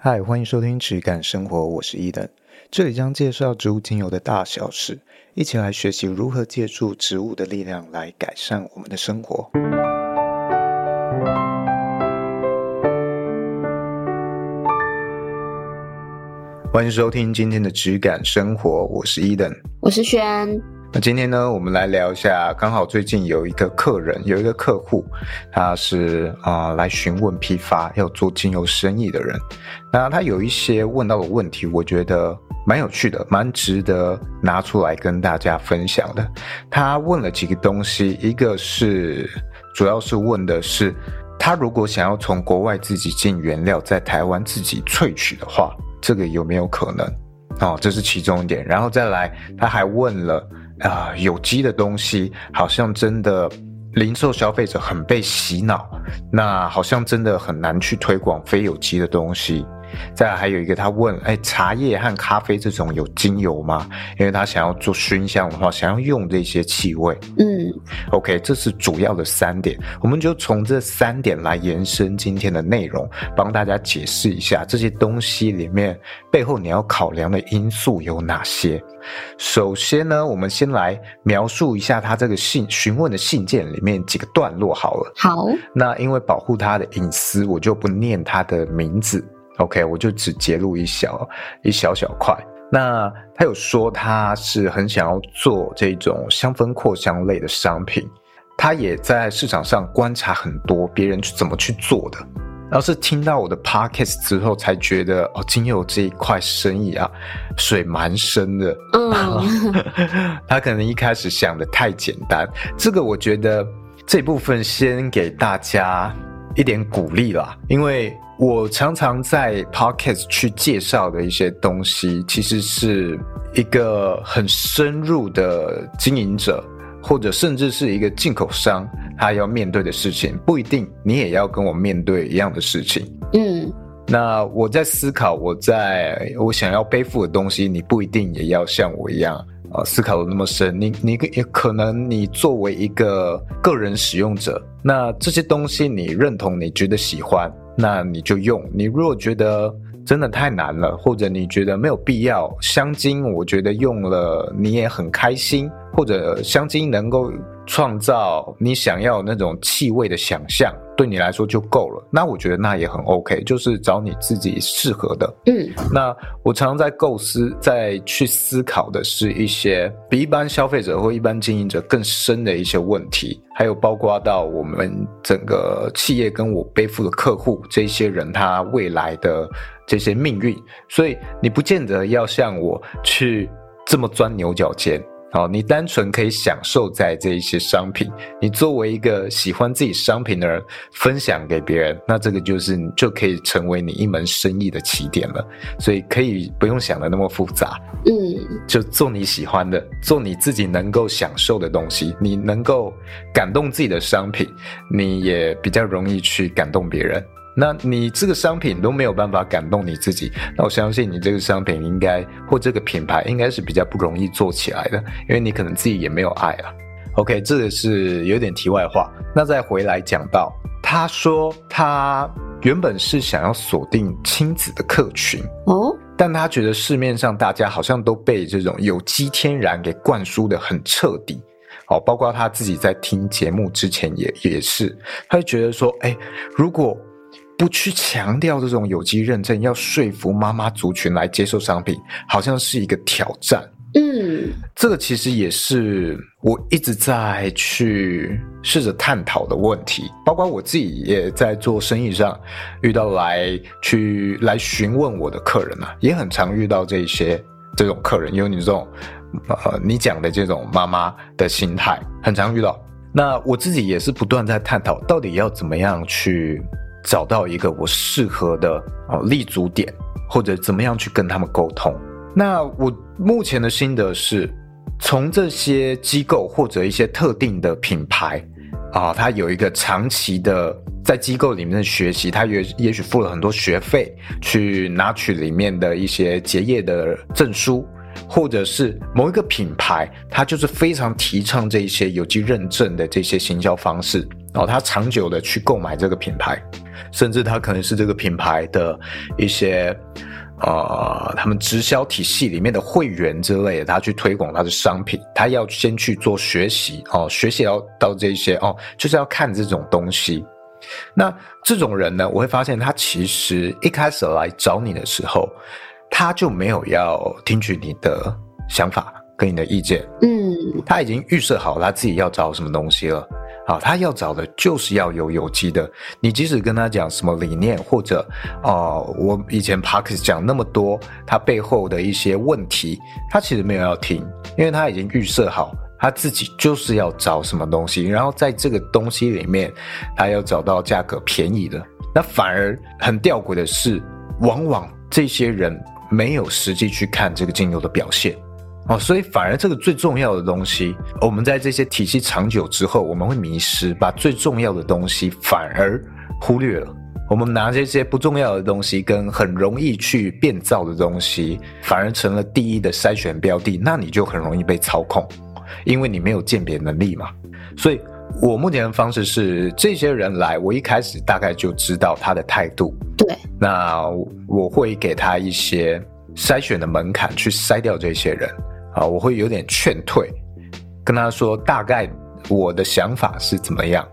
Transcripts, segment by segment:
嗨，欢迎收听质感生活，我是伊登，这里将介绍植物精油的大小事，一起来学习如何借助植物的力量来改善我们的生活。欢迎收听今天的质感生活，我是伊登，我是轩。那今天呢，我们来聊一下，刚好最近有一个客人，有一个客户，他是啊、来询问批发要做精油生意的人。那他有一些问到的问题，我觉得蛮有趣的，蛮值得拿出来跟大家分享的。他问了几个东西，一个是主要是问的是，他如果想要从国外自己进原料，在台湾自己萃取的话，这个有没有可能？哦，这是其中一点。然后再来，他还问了。啊、有机的东西好像真的零售消费者很被洗脑，那好像真的很难去推广非有机的东西。再来还有一个，他问：哎，茶叶和咖啡这种有精油吗？因为他想要做熏香的话，想要用这些气味。嗯，OK，这是主要的三点，我们就从这三点来延伸今天的内容，帮大家解释一下这些东西里面背后你要考量的因素有哪些。首先呢，我们先来描述一下他这个信询问的信件里面几个段落好了。好，那因为保护他的隐私，我就不念他的名字。OK，我就只截录一小一小小块。那他有说他是很想要做这种香氛扩香类的商品，他也在市场上观察很多别人去怎么去做的。然后是听到我的 Podcast 之后，才觉得哦，今天有这一块生意啊，水蛮深的。嗯，他可能一开始想的太简单。这个我觉得这部分先给大家一点鼓励啦，因为我常常在 Podcast 去介绍的一些东西，其实是一个很深入的经营者。或者甚至是一个进口商，他要面对的事情，不一定你也要跟我面对一样的事情。嗯，那我在思考，我在我想要背负的东西，你不一定也要像我一样啊，思考的那么深。你你也可能你作为一个个人使用者，那这些东西你认同，你觉得喜欢，那你就用。你如果觉得真的太难了，或者你觉得没有必要，香精我觉得用了你也很开心。或者香精能够创造你想要那种气味的想象，对你来说就够了。那我觉得那也很 OK，就是找你自己适合的。嗯，那我常常在构思，在去思考的是一些比一般消费者或一般经营者更深的一些问题，还有包括到我们整个企业跟我背负的客户这些人他未来的这些命运。所以你不见得要像我去这么钻牛角尖。好，你单纯可以享受在这一些商品。你作为一个喜欢自己商品的人，分享给别人，那这个就是你就可以成为你一门生意的起点了。所以可以不用想的那么复杂，嗯，就做你喜欢的，做你自己能够享受的东西。你能够感动自己的商品，你也比较容易去感动别人。那你这个商品都没有办法感动你自己，那我相信你这个商品应该或这个品牌应该是比较不容易做起来的，因为你可能自己也没有爱啊。OK，这个是有点题外话。那再回来讲到，他说他原本是想要锁定亲子的客群哦，但他觉得市面上大家好像都被这种有机天然给灌输的很彻底，哦，包括他自己在听节目之前也也是，他就觉得说，哎，如果不去强调这种有机认证，要说服妈妈族群来接受商品，好像是一个挑战。嗯，这个其实也是我一直在去试着探讨的问题，包括我自己也在做生意上遇到来去来询问我的客人啊，也很常遇到这些这种客人，有你这种呃你讲的这种妈妈的心态，很常遇到。那我自己也是不断在探讨，到底要怎么样去。找到一个我适合的啊立足点，或者怎么样去跟他们沟通。那我目前的心得是，从这些机构或者一些特定的品牌啊，他有一个长期的在机构里面的学习，他也也许付了很多学费去拿取里面的一些结业的证书，或者是某一个品牌，他就是非常提倡这一些有机认证的这些行销方式。哦，他长久的去购买这个品牌，甚至他可能是这个品牌的一些呃，他们直销体系里面的会员之类的，他去推广他的商品，他要先去做学习哦，学习要到这些哦，就是要看这种东西。那这种人呢，我会发现他其实一开始来找你的时候，他就没有要听取你的想法跟你的意见，嗯，他已经预设好他自己要找什么东西了，啊，他要找的就是要有有机的。你即使跟他讲什么理念，或者哦、呃，我以前 Parks 讲那么多，他背后的一些问题，他其实没有要听，因为他已经预设好。他自己就是要找什么东西，然后在这个东西里面，他要找到价格便宜的。那反而很吊诡的是，往往这些人没有实际去看这个精油的表现哦，所以反而这个最重要的东西，我们在这些体系长久之后，我们会迷失，把最重要的东西反而忽略了。我们拿这些不重要的东西跟很容易去变造的东西，反而成了第一的筛选标的，那你就很容易被操控。因为你没有鉴别能力嘛，所以我目前的方式是，这些人来，我一开始大概就知道他的态度。对，那我会给他一些筛选的门槛，去筛掉这些人。啊，我会有点劝退，跟他说大概我的想法是怎么样。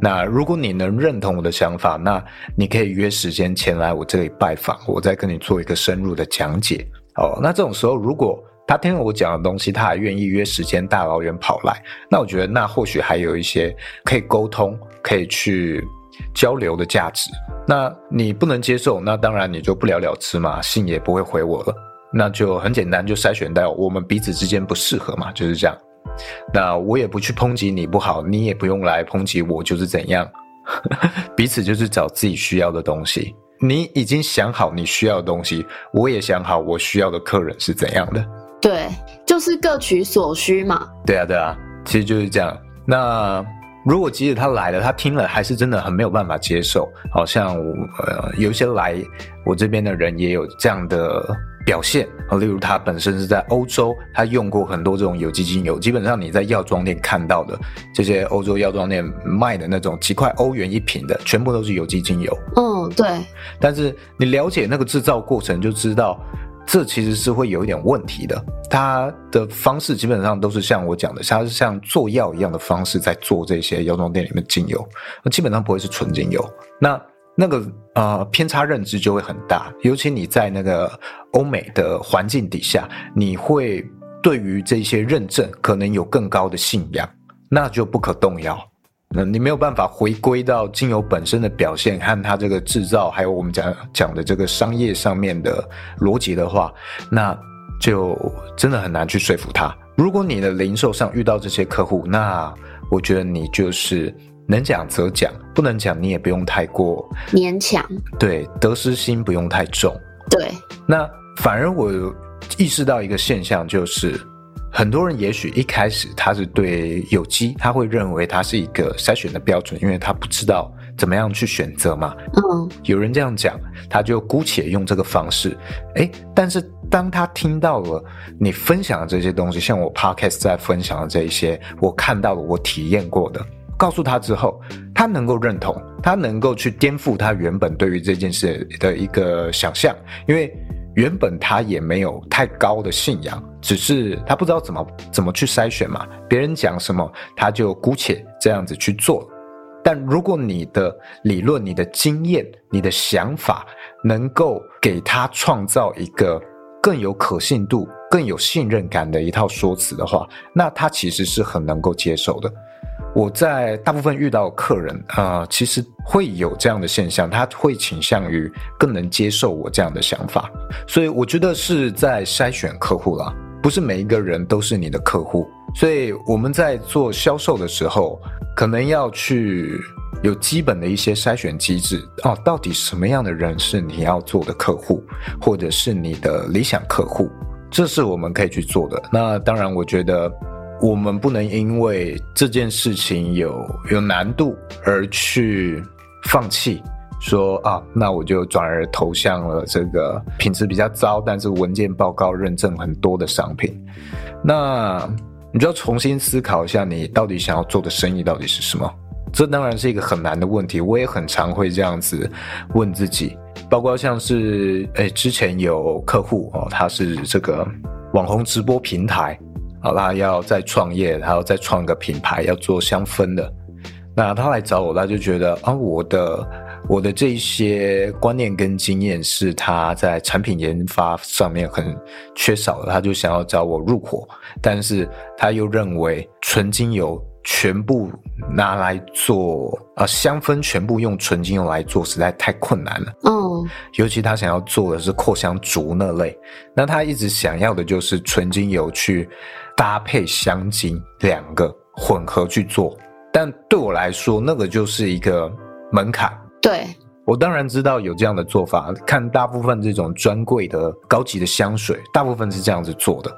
那如果你能认同我的想法，那你可以约时间前来我这里拜访，我再跟你做一个深入的讲解。哦，那这种时候如果。他听了我讲的东西，他还愿意约时间大老远跑来，那我觉得那或许还有一些可以沟通、可以去交流的价值。那你不能接受，那当然你就不了了之嘛，信也不会回我了。那就很简单，就筛选到我们彼此之间不适合嘛，就是这样。那我也不去抨击你不好，你也不用来抨击我，就是怎样，彼此就是找自己需要的东西。你已经想好你需要的东西，我也想好我需要的客人是怎样的。对，就是各取所需嘛。对啊，对啊，其实就是这样。那如果即使他来了，他听了还是真的很没有办法接受，好像我呃有一些来我这边的人也有这样的表现啊。例如他本身是在欧洲，他用过很多这种有机精油，基本上你在药妆店看到的这些欧洲药妆店卖的那种几块欧元一瓶的，全部都是有机精油。嗯，对。但是你了解那个制造过程，就知道。这其实是会有一点问题的，它的方式基本上都是像我讲的，它是像做药一样的方式在做这些药妆店里面精油，那基本上不会是纯精油。那那个呃偏差认知就会很大，尤其你在那个欧美的环境底下，你会对于这些认证可能有更高的信仰，那就不可动摇。那你没有办法回归到精油本身的表现和它这个制造，还有我们讲讲的这个商业上面的逻辑的话，那就真的很难去说服他。如果你的零售上遇到这些客户，那我觉得你就是能讲则讲，不能讲你也不用太过勉强。对，得失心不用太重。对，那反而我意识到一个现象就是。很多人也许一开始他是对有机，他会认为它是一个筛选的标准，因为他不知道怎么样去选择嘛。嗯，有人这样讲，他就姑且用这个方式。诶，但是当他听到了你分享的这些东西，像我 Podcast 在分享的这一些，我看到了，我体验过的，告诉他之后，他能够认同，他能够去颠覆他原本对于这件事的一个想象，因为。原本他也没有太高的信仰，只是他不知道怎么怎么去筛选嘛。别人讲什么，他就姑且这样子去做。但如果你的理论、你的经验、你的想法，能够给他创造一个更有可信度、更有信任感的一套说辞的话，那他其实是很能够接受的。我在大部分遇到客人啊、其实会有这样的现象，他会倾向于更能接受我这样的想法，所以我觉得是在筛选客户啦，不是每一个人都是你的客户，所以我们在做销售的时候，可能要去有基本的一些筛选机制哦，到底什么样的人是你要做的客户，或者是你的理想客户，这是我们可以去做的。那当然，我觉得。我们不能因为这件事情有有难度而去放弃，说啊，那我就转而投向了这个品质比较糟，但是文件报告认证很多的商品。那你就要重新思考一下，你到底想要做的生意到底是什么？这当然是一个很难的问题，我也很常会这样子问自己。包括像是，哎，之前有客户哦，他是这个网红直播平台，好，啦要再创业，还要再创个品牌，要做香氛的。那他来找我，他就觉得啊，我的我的这些观念跟经验是他在产品研发上面很缺少的，他就想要找我入伙，但是他又认为纯精油。全部拿来做啊，香氛全部用纯精油来做，实在太困难了。哦，尤其他想要做的是扩香竹那类，那他一直想要的就是纯精油去搭配香精两个混合去做，但对我来说，那个就是一个门槛。对，我当然知道有这样的做法，看大部分这种专柜的高级的香水，大部分是这样子做的。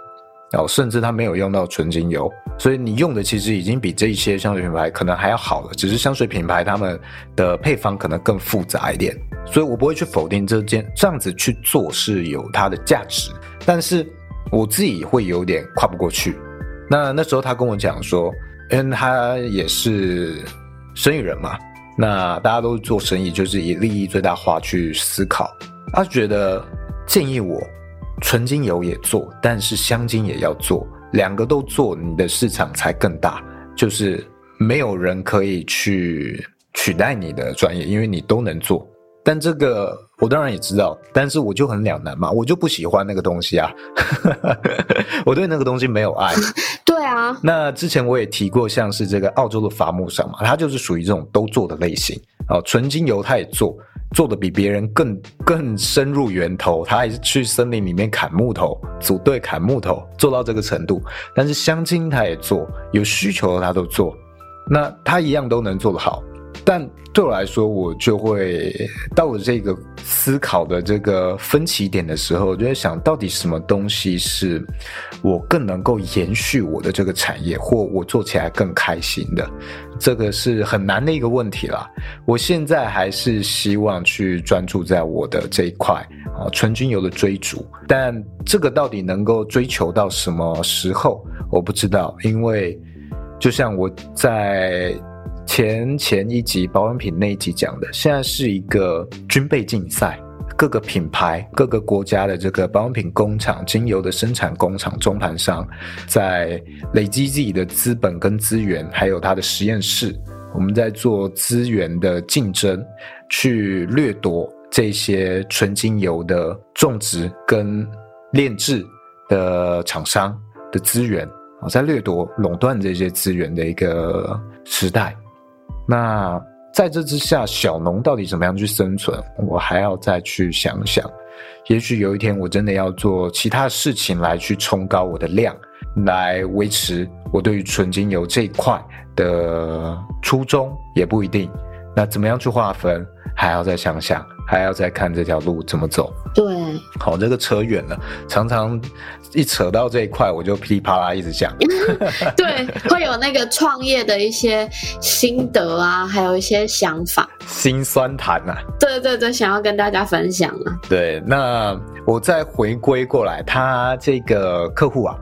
哦，甚至它没有用到纯精油，所以你用的其实已经比这一些香水品牌可能还要好了。只是香水品牌他们的配方可能更复杂一点，所以我不会去否定这件这样子去做是有它的价值，但是我自己会有点跨不过去。那那时候他跟我讲说，因为他也是生意人嘛，那大家都做生意就是以利益最大化去思考，他觉得建议我。纯精油也做，但是香精也要做，两个都做，你的市场才更大。就是没有人可以去取代你的专业，因为你都能做。但这个我当然也知道，但是我就很两难嘛，我就不喜欢那个东西啊，我对那个东西没有爱。对啊。那之前我也提过，像是这个澳洲的伐木商嘛，他就是属于这种都做的类型。哦，纯精油他也做。做的比别人更更深入源头，他还是去森林里面砍木头，组队砍木头，做到这个程度。但是相亲他也做，有需求的他都做，那他一样都能做得好。但对我来说，我就会到了这个思考的这个分歧点的时候，我就在想到底什么东西是我更能够延续我的这个产业，或我做起来更开心的，这个是很难的一个问题啦。我现在还是希望去专注在我的这一块啊，纯精油的追逐，但这个到底能够追求到什么时候，我不知道，因为就像我在。前前一集保养品那一集讲的，现在是一个军备竞赛，各个品牌、各个国家的这个保养品工厂、精油的生产工厂、中盘商，在累积自己的资本跟资源，还有它的实验室，我们在做资源的竞争，去掠夺这些纯精油的种植跟炼制的厂商的资源，啊，在掠夺垄断这些资源的一个时代。那在这之下，小农到底怎么样去生存？我还要再去想想。也许有一天，我真的要做其他事情来去冲高我的量，来维持我对于纯精油这一块的初衷，也不一定。那怎么样去划分，还要再想想。还要再看这条路怎么走。对，好，这个扯远了，常常一扯到这一块，我就噼里啪啦一直讲。对，会有那个创业的一些心得啊，还有一些想法，心酸谈啊。对对对，想要跟大家分享啊。对，那我再回归过来，他这个客户啊，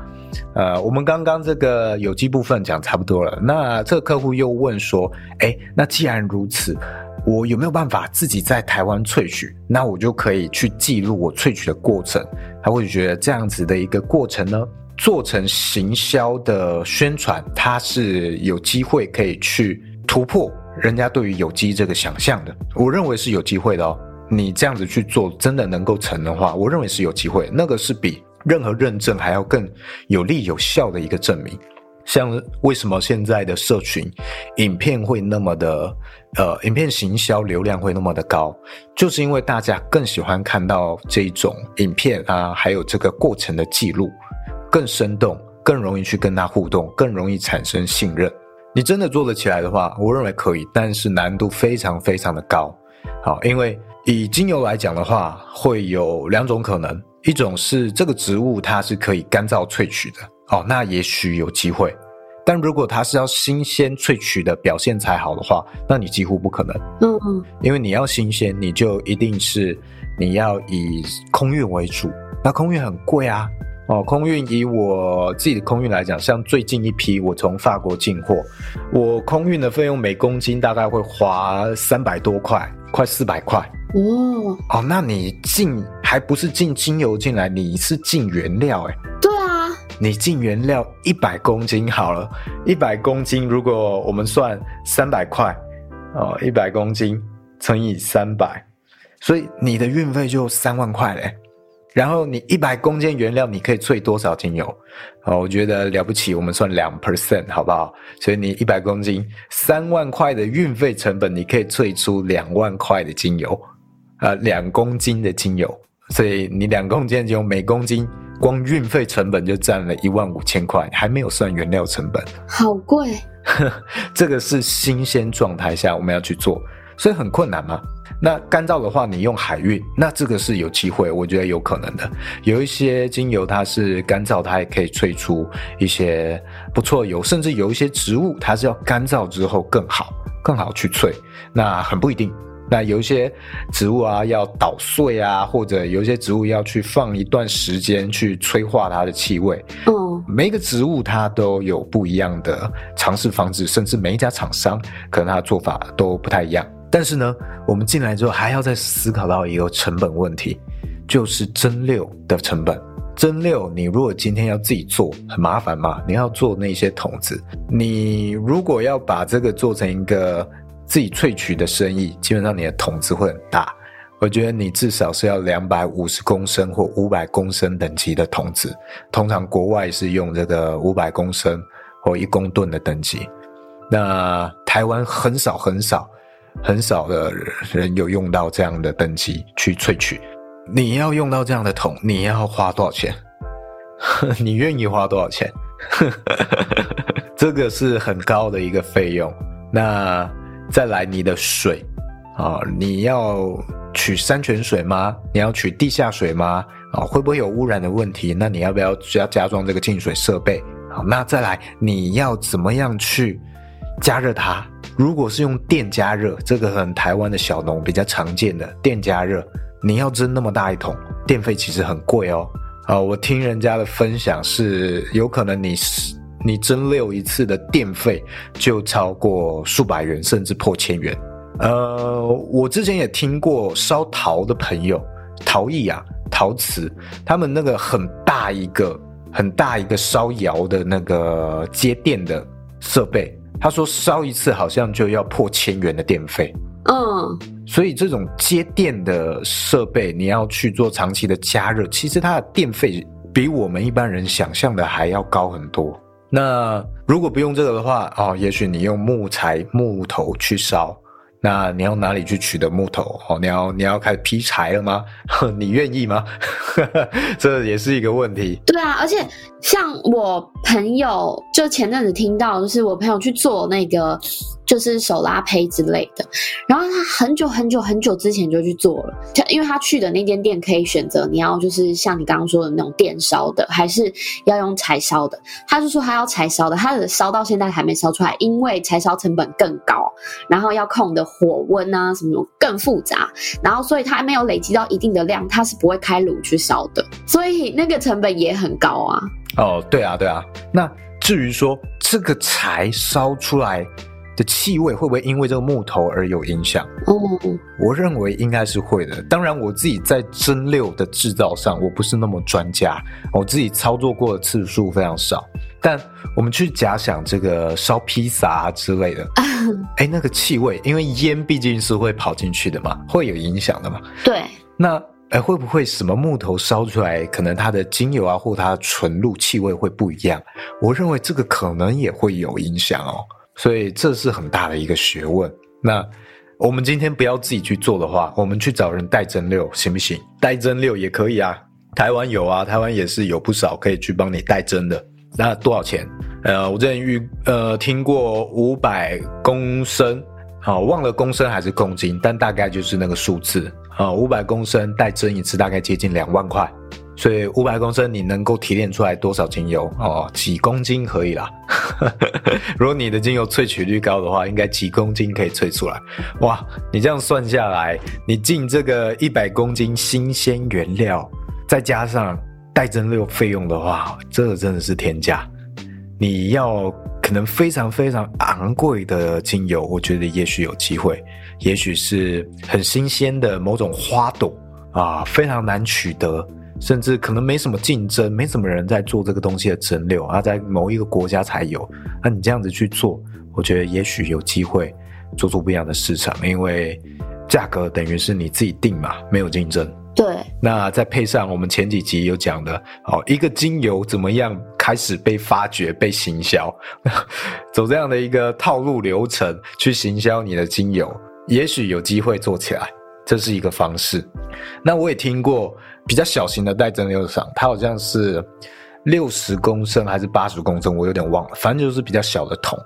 呃，我们刚刚这个有机部分讲差不多了，那这个客户又问说，哎，那既然如此。我有没有办法自己在台湾萃取？那我就可以去记录我萃取的过程。他会觉得这样子的一个过程呢，做成行销的宣传，它是有机会可以去突破人家对于有机这个想象的。我认为是有机会的哦。你这样子去做，真的能够成的话，我认为是有机会。那个是比任何认证还要更有力有效的一个证明。像为什么现在的社群影片会那么的，呃，影片行销流量会那么的高，就是因为大家更喜欢看到这种影片啊，还有这个过程的记录，更生动，更容易去跟他互动，更容易产生信任。你真的做得起来的话，我认为可以，但是难度非常非常的高。好，因为以精油来讲的话，会有两种可能，一种是这个植物它是可以干燥萃取的。哦，那也许有机会，但如果它是要新鲜萃取的表现才好的话，那你几乎不可能。嗯嗯，因为你要新鲜，你就一定是你要以空运为主，那空运很贵啊。哦，空运以我自己的空运来讲，像最近一批我从法国进货，我空运的费用每公斤大概会花三百多块，快四百块。哦哦，那你进还不是进精油进来，你是进原料哎？对啊，你进原料一百公斤好了，一百公斤如果我们算三百块，哦，一百公斤乘以三百，所以你的运费就三万块嘞。然后你一百公斤原料，你可以萃多少精油？啊，我觉得了不起，我们算两 percent 好不好？所以你一百公斤三万块的运费成本，你可以萃出两万块的精油，呃，两公斤的精油，所以你两公斤的精油每公斤光运费成本就占了一万五千块，还没有算原料成本，好贵。这个是新鲜状态下我们要去做，所以很困难嘛？那干燥的话，你用海运，那这个是有机会，我觉得有可能的。有一些精油它是干燥，它也可以萃出一些不错的油，甚至有一些植物它是要干燥之后更好，更好去萃。那很不一定。那有一些植物啊要捣碎啊，或者有一些植物要去放一段时间去催化它的气味。嗯，每一个植物它都有不一样的尝试方式，甚至每一家厂商可能它的做法都不太一样。但是呢，我们进来之后还要再思考到一个成本问题，就是蒸馏的成本。蒸馏，你如果今天要自己做，很麻烦嘛。你要做那些桶子，你如果要把这个做成一个自己萃取的生意，基本上你的桶子会很大。我觉得你至少是要两百五十公升或五百公升等级的桶子，通常国外是用这个五百公升或一公吨的等级。那台湾很少很少。很少的人有用到这样的等级去萃取。你要用到这样的桶，你要花多少钱？你愿意花多少钱？这个是很高的一个费用。那再来你的水啊，你要取山泉水吗？你要取地下水吗？啊，会不会有污染的问题？那你要不要要加装这个净水设备？好，那再来你要怎么样去加热它？如果是用电加热，这个很台湾的小农比较常见的电加热，你要蒸那么大一桶，电费其实很贵哦。啊，我听人家的分享是，有可能你是你蒸馏一次的电费就超过数百元，甚至破千元。呃，我之前也听过烧陶的朋友，陶艺啊，陶瓷，他们那个很大一个很大一个烧窑的那个接电的设备。他说烧一次好像就要破千元的电费，嗯，所以这种接电的设备，你要去做长期的加热，其实它的电费比我们一般人想象的还要高很多。那如果不用这个的话，哦，也许你用木材木头去烧。那你要哪里去取得木头？哦，你要你要开始劈柴了吗？你愿意吗？这也是一个问题。对啊，而且像我朋友，就前阵子听到，就是我朋友去做那个。就是手拉胚之类的，然后他很久很久很久之前就去做了，因为他去的那间店可以选择你要就是像你刚刚说的那种电烧的，还是要用柴烧的。他就说他要柴烧的，他的烧到现在还没烧出来，因为柴烧成本更高，然后要控的火温啊什么更复杂，然后所以他还没有累积到一定的量，他是不会开炉去烧的，所以那个成本也很高啊。哦，对啊，对啊。那至于说这个柴烧出来。的气味会不会因为这个木头而有影响？哦，我认为应该是会的。当然，我自己在蒸馏的制造上，我不是那么专家，我自己操作过的次数非常少。但我们去假想这个烧披萨啊之类的，哎，那个气味，因为烟毕竟是会跑进去的嘛，会有影响的嘛。对。那哎，会不会什么木头烧出来，可能它的精油啊或它的纯露气味会不一样？我认为这个可能也会有影响哦。所以这是很大的一个学问。那我们今天不要自己去做的话，我们去找人代蒸馏行不行？代蒸馏也可以啊，台湾有啊，台湾也是有不少可以去帮你代蒸的。那多少钱？呃，我之前遇呃听过五百公升，好，忘了公升还是公斤，但大概就是那个数字啊，五百公升代蒸一次大概接近两万块。所以五百公升你能够提炼出来多少精油？哦，几公斤可以啦。如果你的精油萃取率高的话，应该几公斤可以萃出来。哇，你这样算下来，你进这个一百公斤新鲜原料，再加上带蒸馏费用的话，这真的是天价。你要可能非常非常昂贵的精油，我觉得也许有机会，也许是很新鲜的某种花朵啊，非常难取得，甚至可能没什么竞争，没什么人在做这个东西的蒸馏啊，在某一个国家才有。那你这样子去做，我觉得也许有机会做出不一样的市场，因为价格等于是你自己定嘛，没有竞争。对，那再配上我们前几集有讲的，哦，一个精油怎么样开始被发掘、被行销，走这样的一个套路流程去行销你的精油，也许有机会做起来，这是一个方式。那我也听过比较小型的带蒸馏厂，它好像是六十公升还是八十公升，我有点忘了，反正就是比较小的桶。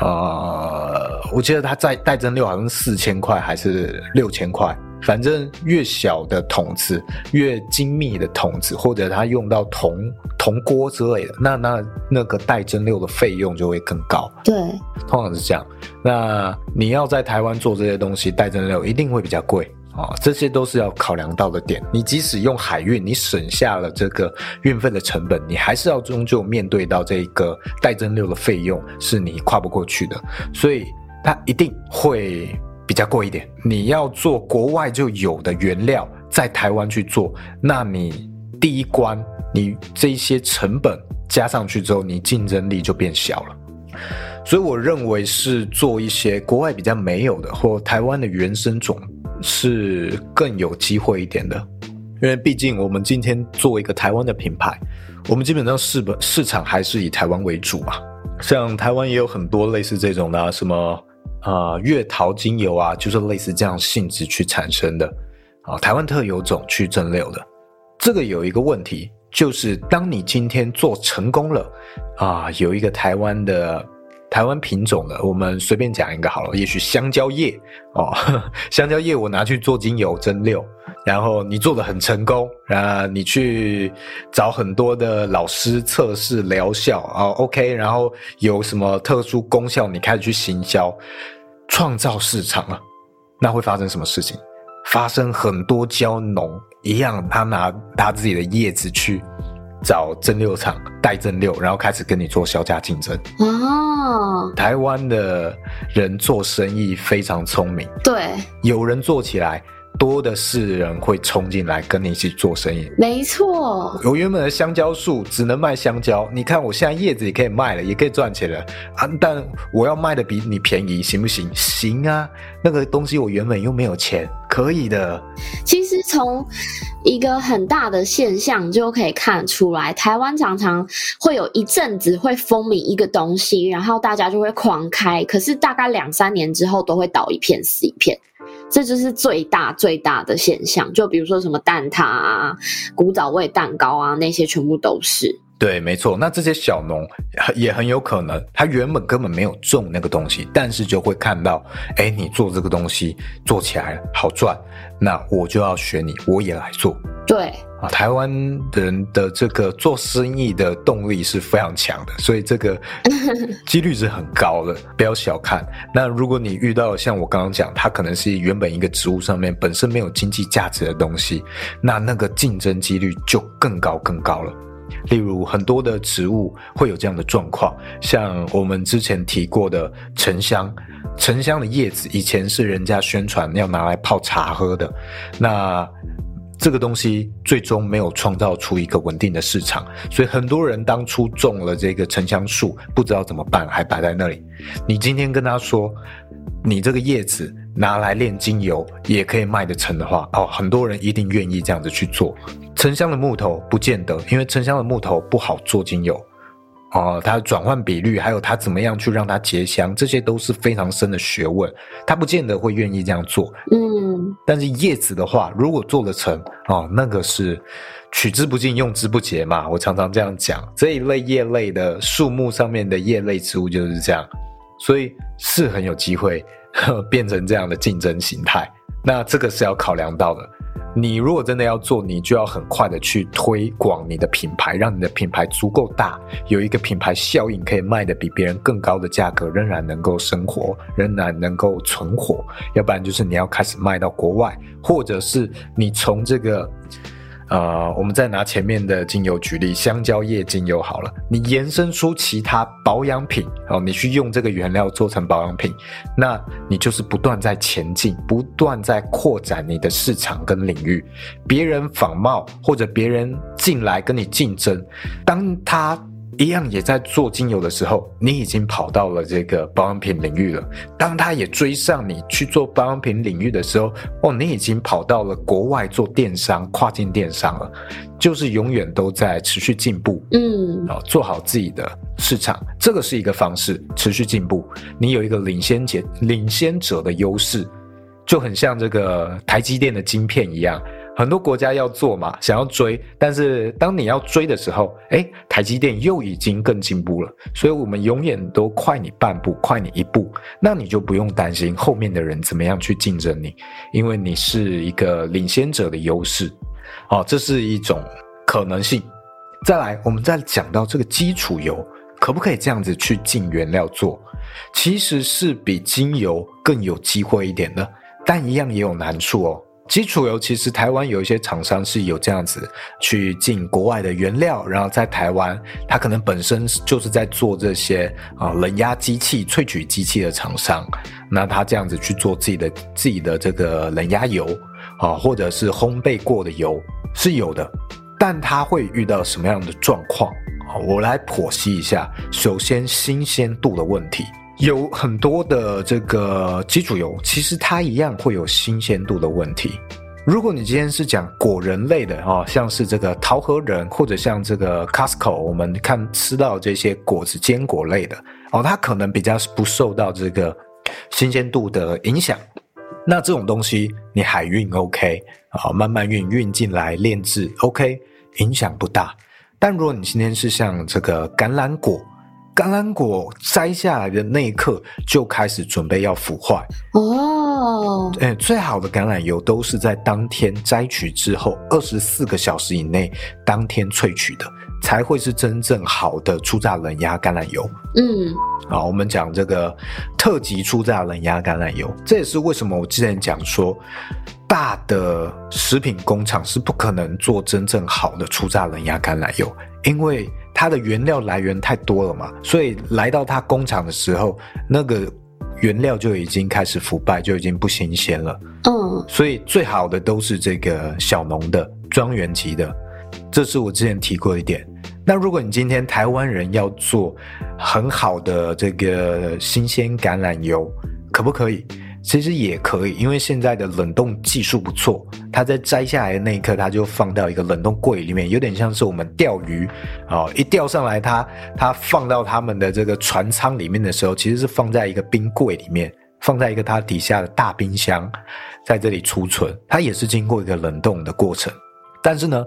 呃，我记得它在带蒸馏好像四千块还是六千块。反正越小的桶子，越精密的桶子，或者它用到铜铜锅之类的，那那那个带蒸馏的费用就会更高。对，通常是这样。那你要在台湾做这些东西，带蒸馏一定会比较贵啊，哦，这些都是要考量到的点。你即使用海运，你省下了这个运费的成本，你还是要终究面对到这个带蒸馏的费用，是你跨不过去的。所以它一定会。比较贵一点，你要做国外就有的原料，在台湾去做，那你第一关，你这些成本加上去之后，你竞争力就变小了。所以我认为是做一些国外比较没有的，或台湾的原生种是更有机会一点的，因为毕竟我们今天做一个台湾的品牌，我们基本上市本市场还是以台湾为主嘛。像台湾也有很多类似这种的，什么。啊、呃，月桃精油啊，就是类似这样性质去产生的啊，台湾特有种去蒸馏的。这个有一个问题，就是当你今天做成功了啊，有一个台湾的台湾品种的，我们随便讲一个好了，也许香蕉叶哦，香蕉叶我拿去做精油蒸馏，然后你做得很成功啊，你去找很多的老师测试疗效啊，OK，然后有什么特殊功效，你开始去行销。创造市场了，那会发生什么事情？发生很多蕉农一样，他拿他自己的叶子去找蒸馏厂带蒸馏，然后开始跟你做销价竞争。哦，台湾的人做生意非常聪明，对，有人做起来。多的是人会冲进来跟你一起做生意，没错。我原本的香蕉树只能卖香蕉，你看我现在叶子也可以卖了，也可以赚钱了啊！但我要卖的比你便宜，行不行？行啊，那个东西我原本又没有钱，可以的。其实从一个很大的现象就可以看出来，台湾常常会有一阵子会风靡一个东西，然后大家就会狂开，可是大概两三年之后都会倒一片死一片。这就是最大最大的现象，就比如说什么蛋挞啊、古早味蛋糕啊，那些全部都是。对，没错。那这些小农也很有可能，他原本根本没有种那个东西，但是就会看到，哎，你做这个东西做起来好赚，那我就要学你，我也来做。对啊，台湾人的这个做生意的动力是非常强的，所以这个 几率是很高的，不要小看。那如果你遇到像我刚刚讲，它可能是原本一个植物上面本身没有经济价值的东西，那那个竞争几率就更高更高了。例如很多的植物会有这样的状况，像我们之前提过的沉香，沉香的叶子以前是人家宣传要拿来泡茶喝的，那这个东西最终没有创造出一个稳定的市场，所以很多人当初种了这个沉香树，不知道怎么办，还摆在那里。你今天跟他说，你这个叶子拿来炼精油也可以卖得成的话，哦，很多人一定愿意这样子去做。沉香的木头不见得，因为沉香的木头不好做精油，哦、呃，它转换比率，还有它怎么样去让它结香，这些都是非常深的学问，它不见得会愿意这样做。嗯，但是叶子的话，如果做得成，哦，那个是取之不尽，用之不竭嘛。我常常这样讲，这一类叶类的树木上面的叶类植物就是这样，所以是很有机会变成这样的竞争形态。那这个是要考量到的。你如果真的要做，你就要很快的去推广你的品牌，让你的品牌足够大，有一个品牌效应，可以卖得比别人更高的价格，仍然能够生活，仍然能够存活。要不然就是你要开始卖到国外，或者是你从这个呃，我们再拿前面的精油举例，香蕉叶精油好了，你延伸出其他保养品哦，你去用这个原料做成保养品，那你就是不断在前进，不断在扩展你的市场跟领域，别人仿冒或者别人进来跟你竞争，当他。一样也在做精油的时候，你已经跑到了这个保养品领域了。当他也追上你去做保养品领域的时候，哦，你已经跑到了国外做电商、跨境电商了。就是永远都在持续进步，嗯，啊，做好自己的市场，这个是一个方式，持续进步。你有一个领先者、领先者的优势，就很像这个台积电的晶片一样。很多国家要做嘛，想要追，但是当你要追的时候，诶，台积电又已经更进步了，所以我们永远都快你半步，快你一步，那你就不用担心后面的人怎么样去竞争你，因为你是一个领先者的优势，哦，这是一种可能性。再来，我们再讲到这个基础油，可不可以这样子去进原料做？其实是比精油更有机会一点的，但一样也有难处哦。基础油其实台湾有一些厂商是有这样子去进国外的原料，然后在台湾，它可能本身就是在做这些啊、冷压机器、萃取机器的厂商，那他这样子去做自己的自己的这个冷压油啊、或者是烘焙过的油是有的，但它会遇到什么样的状况？我来剖析一下。首先，新鲜度的问题。有很多的这个基础油，其实它一样会有新鲜度的问题。如果你今天是讲果仁类的啊，像是这个桃核仁，或者像这个 Costco，我们看吃到这些果子坚果类的哦，它可能比较不受到这个新鲜度的影响。那这种东西你海运 OK 啊，慢慢运运进来炼制 OK，影响不大。但如果你今天是像这个橄榄果，橄榄果摘下来的那一刻就开始准备要腐坏哦。哎，最好的橄榄油都是在当天摘取之后二十四个小时以内当天萃取的，才会是真正好的初榨冷压橄榄油。嗯，好，我们讲这个特级初榨冷压橄榄油，这也是为什么我之前讲说，大的食品工厂是不可能做真正好的初榨冷压橄榄油，因为。它的原料来源太多了嘛，所以来到它工厂的时候，那个原料就已经开始腐败，就已经不新鲜了。嗯，所以最好的都是这个小农的庄园级的，这是我之前提过一点。那如果你今天台湾人要做很好的这个新鲜橄榄油，可不可以？其实也可以，因为现在的冷冻技术不错。它在摘下来的那一刻，它就放到一个冷冻柜里面，有点像是我们钓鱼啊，一钓上来它，它它放到他们的这个船舱里面的时候，其实是放在一个冰柜里面，放在一个它底下的大冰箱，在这里储存。它也是经过一个冷冻的过程，但是呢，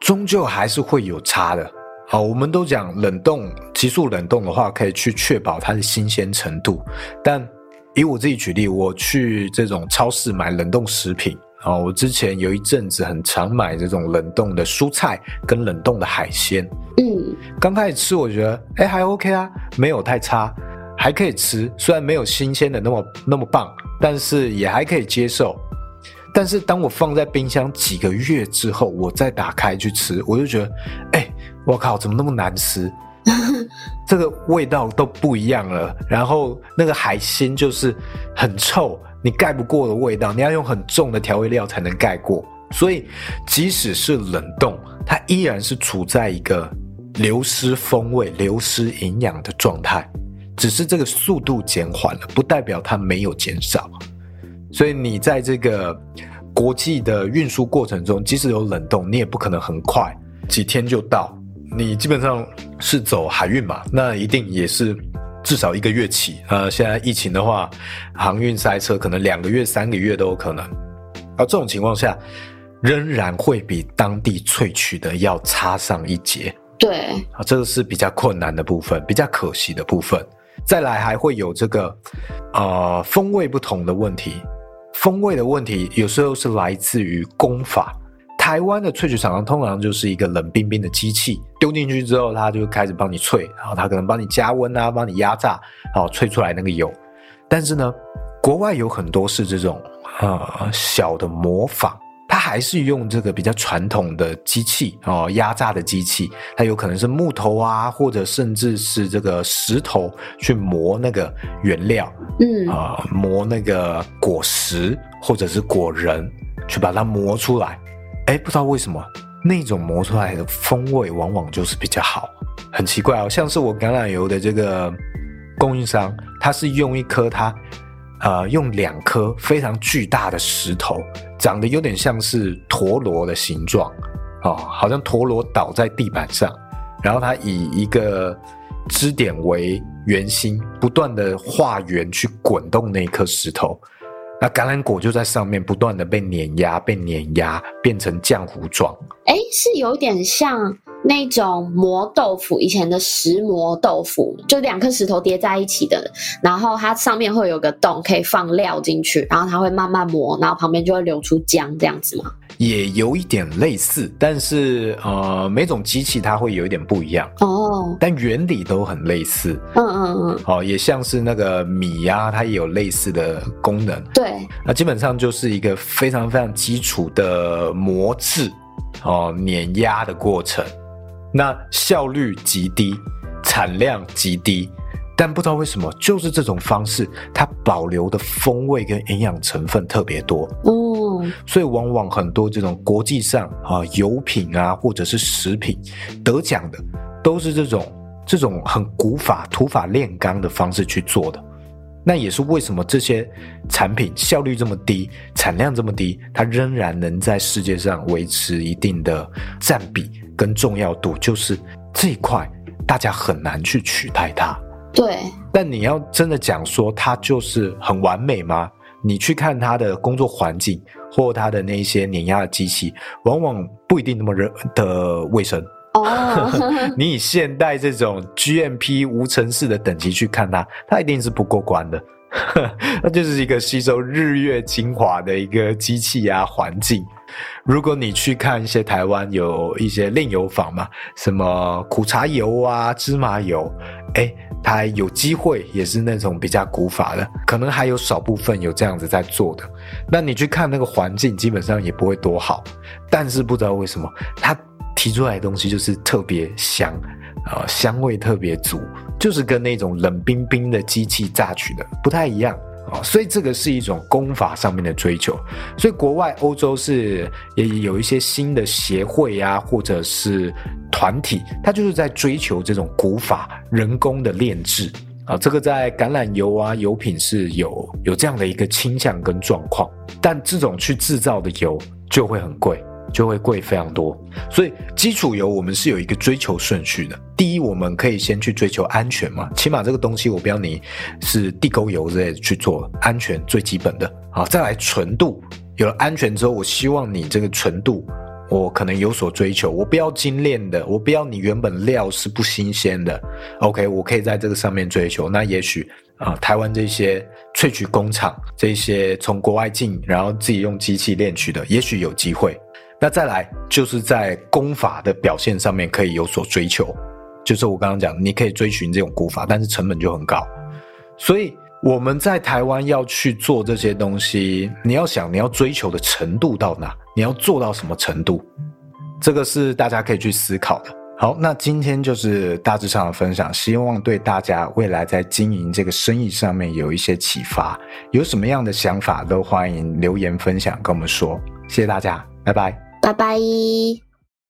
终究还是会有差的。好，我们都讲冷冻，急速冷冻的话，可以去确保它的新鲜程度，但。以我自己举例，我去这种超市买冷冻食品啊，我之前有一阵子很常买这种冷冻的蔬菜跟冷冻的海鲜。嗯，刚开始吃我觉得，哎，还 OK 啊，没有太差，还可以吃。虽然没有新鲜的那么那么棒，但是也还可以接受。但是当我放在冰箱几个月之后，我再打开去吃，我就觉得，哎，我靠，怎么那么难吃？这个味道都不一样了，然后那个海鲜就是很臭，你盖不过的味道，你要用很重的调味料才能盖过。所以即使是冷冻，它依然是处在一个流失风味、流失营养的状态，只是这个速度减缓了，不代表它没有减少。所以你在这个国际的运输过程中，即使有冷冻，你也不可能很快几天就到。你基本上是走海运嘛，那一定也是至少一个月起。呃，现在疫情的话，航运塞车，可能两个月、三个月都有可能。而这种情况下，仍然会比当地萃取的要差上一截。对，啊，这个是比较困难的部分，比较可惜的部分。再来还会有这个，呃，风味不同的问题。风味的问题有时候是来自于功法。台湾的萃取厂商通常就是一个冷冰冰的机器，丢进去之后，它就开始帮你萃，然后它可能帮你加温啊，帮你压榨，然后萃出来那个油。但是呢，国外有很多是这种啊、呃、小的磨坊，它还是用这个比较传统的机器哦，压榨的机器，它有可能是木头啊，或者甚至是这个石头去磨那个原料，嗯啊、呃，磨那个果实或者是果仁，去把它磨出来。哎，不知道为什么那种磨出来的风味往往就是比较好，很奇怪哦。像是我橄榄油的这个供应商，他是用一颗它。呃，用两颗非常巨大的石头，长得有点像是陀螺的形状，哦，好像陀螺倒在地板上，然后它以一个支点为圆心，不断的画圆去滚动那颗石头，那橄榄果就在上面不断的被碾压，被碾压变成浆糊状。哎，是有点像。那种磨豆腐，以前的石磨豆腐，就两颗石头叠在一起的，然后它上面会有个洞，可以放料进去，然后它会慢慢磨，然后旁边就会流出浆，这样子吗？也有一点类似，但是呃，每种机器它会有一点不一样哦，但原理都很类似。嗯嗯嗯，哦，也像是那个米呀、啊，它也有类似的功能。对，那基本上就是一个非常非常基础的磨制哦，碾压的过程。那效率极低，产量极低，但不知道为什么，就是这种方式，它保留的风味跟营养成分特别多。哦，所以往往很多这种国际上啊油品啊或者是食品得奖的，都是这种这种很古法土法炼钢的方式去做的。那也是为什么这些产品效率这么低，产量这么低，它仍然能在世界上维持一定的占比。跟重要度，就是这一块，大家很难去取代它。对，但你要真的讲说它就是很完美吗？你去看它的工作环境或它的那些碾压的机器，往往不一定那么热的卫生。哦，你以现代这种 GMP 无尘室的等级去看它，它一定是不过关的。那就是一个吸收日月精华的一个机器啊，环境。如果你去看一些台湾有一些炼油坊嘛，什么苦茶油啊、芝麻油，诶，它有机会也是那种比较古法的，可能还有少部分有这样子在做的。那你去看那个环境，基本上也不会多好。但是不知道为什么，它提出来的东西就是特别香，呃，香味特别足，就是跟那种冷冰冰的机器榨取的不太一样。啊所以这个是一种功法上面的追求，所以国外欧洲是也有一些新的协会啊，或者是团体，它就是在追求这种古法人工的炼制啊。这个在橄榄油啊油品是有有这样的一个倾向跟状况，但这种去制造的油就会很贵。就会贵非常多，所以基础油我们是有一个追求顺序的。第一，我们可以先去追求安全嘛，起码这个东西我不要你是地沟油之类的去做，安全最基本的。好，再来纯度，有了安全之后，我希望你这个纯度，我可能有所追求，我不要精炼的，我不要你原本料是不新鲜的。OK，我可以在这个上面追求。那也许啊，台湾这些萃取工厂，这些从国外进，然后自己用机器炼取的，也许有机会。那再来就是在功法的表现上面可以有所追求，就是我刚刚讲，你可以追寻这种古法，但是成本就很高。所以我们在台湾要去做这些东西，你要想你要追求的程度到哪，你要做到什么程度，这个是大家可以去思考的。好，那今天就是大致上的分享，希望对大家未来在经营这个生意上面有一些启发。有什么样的想法都欢迎留言分享跟我们说，谢谢大家，拜拜。拜拜。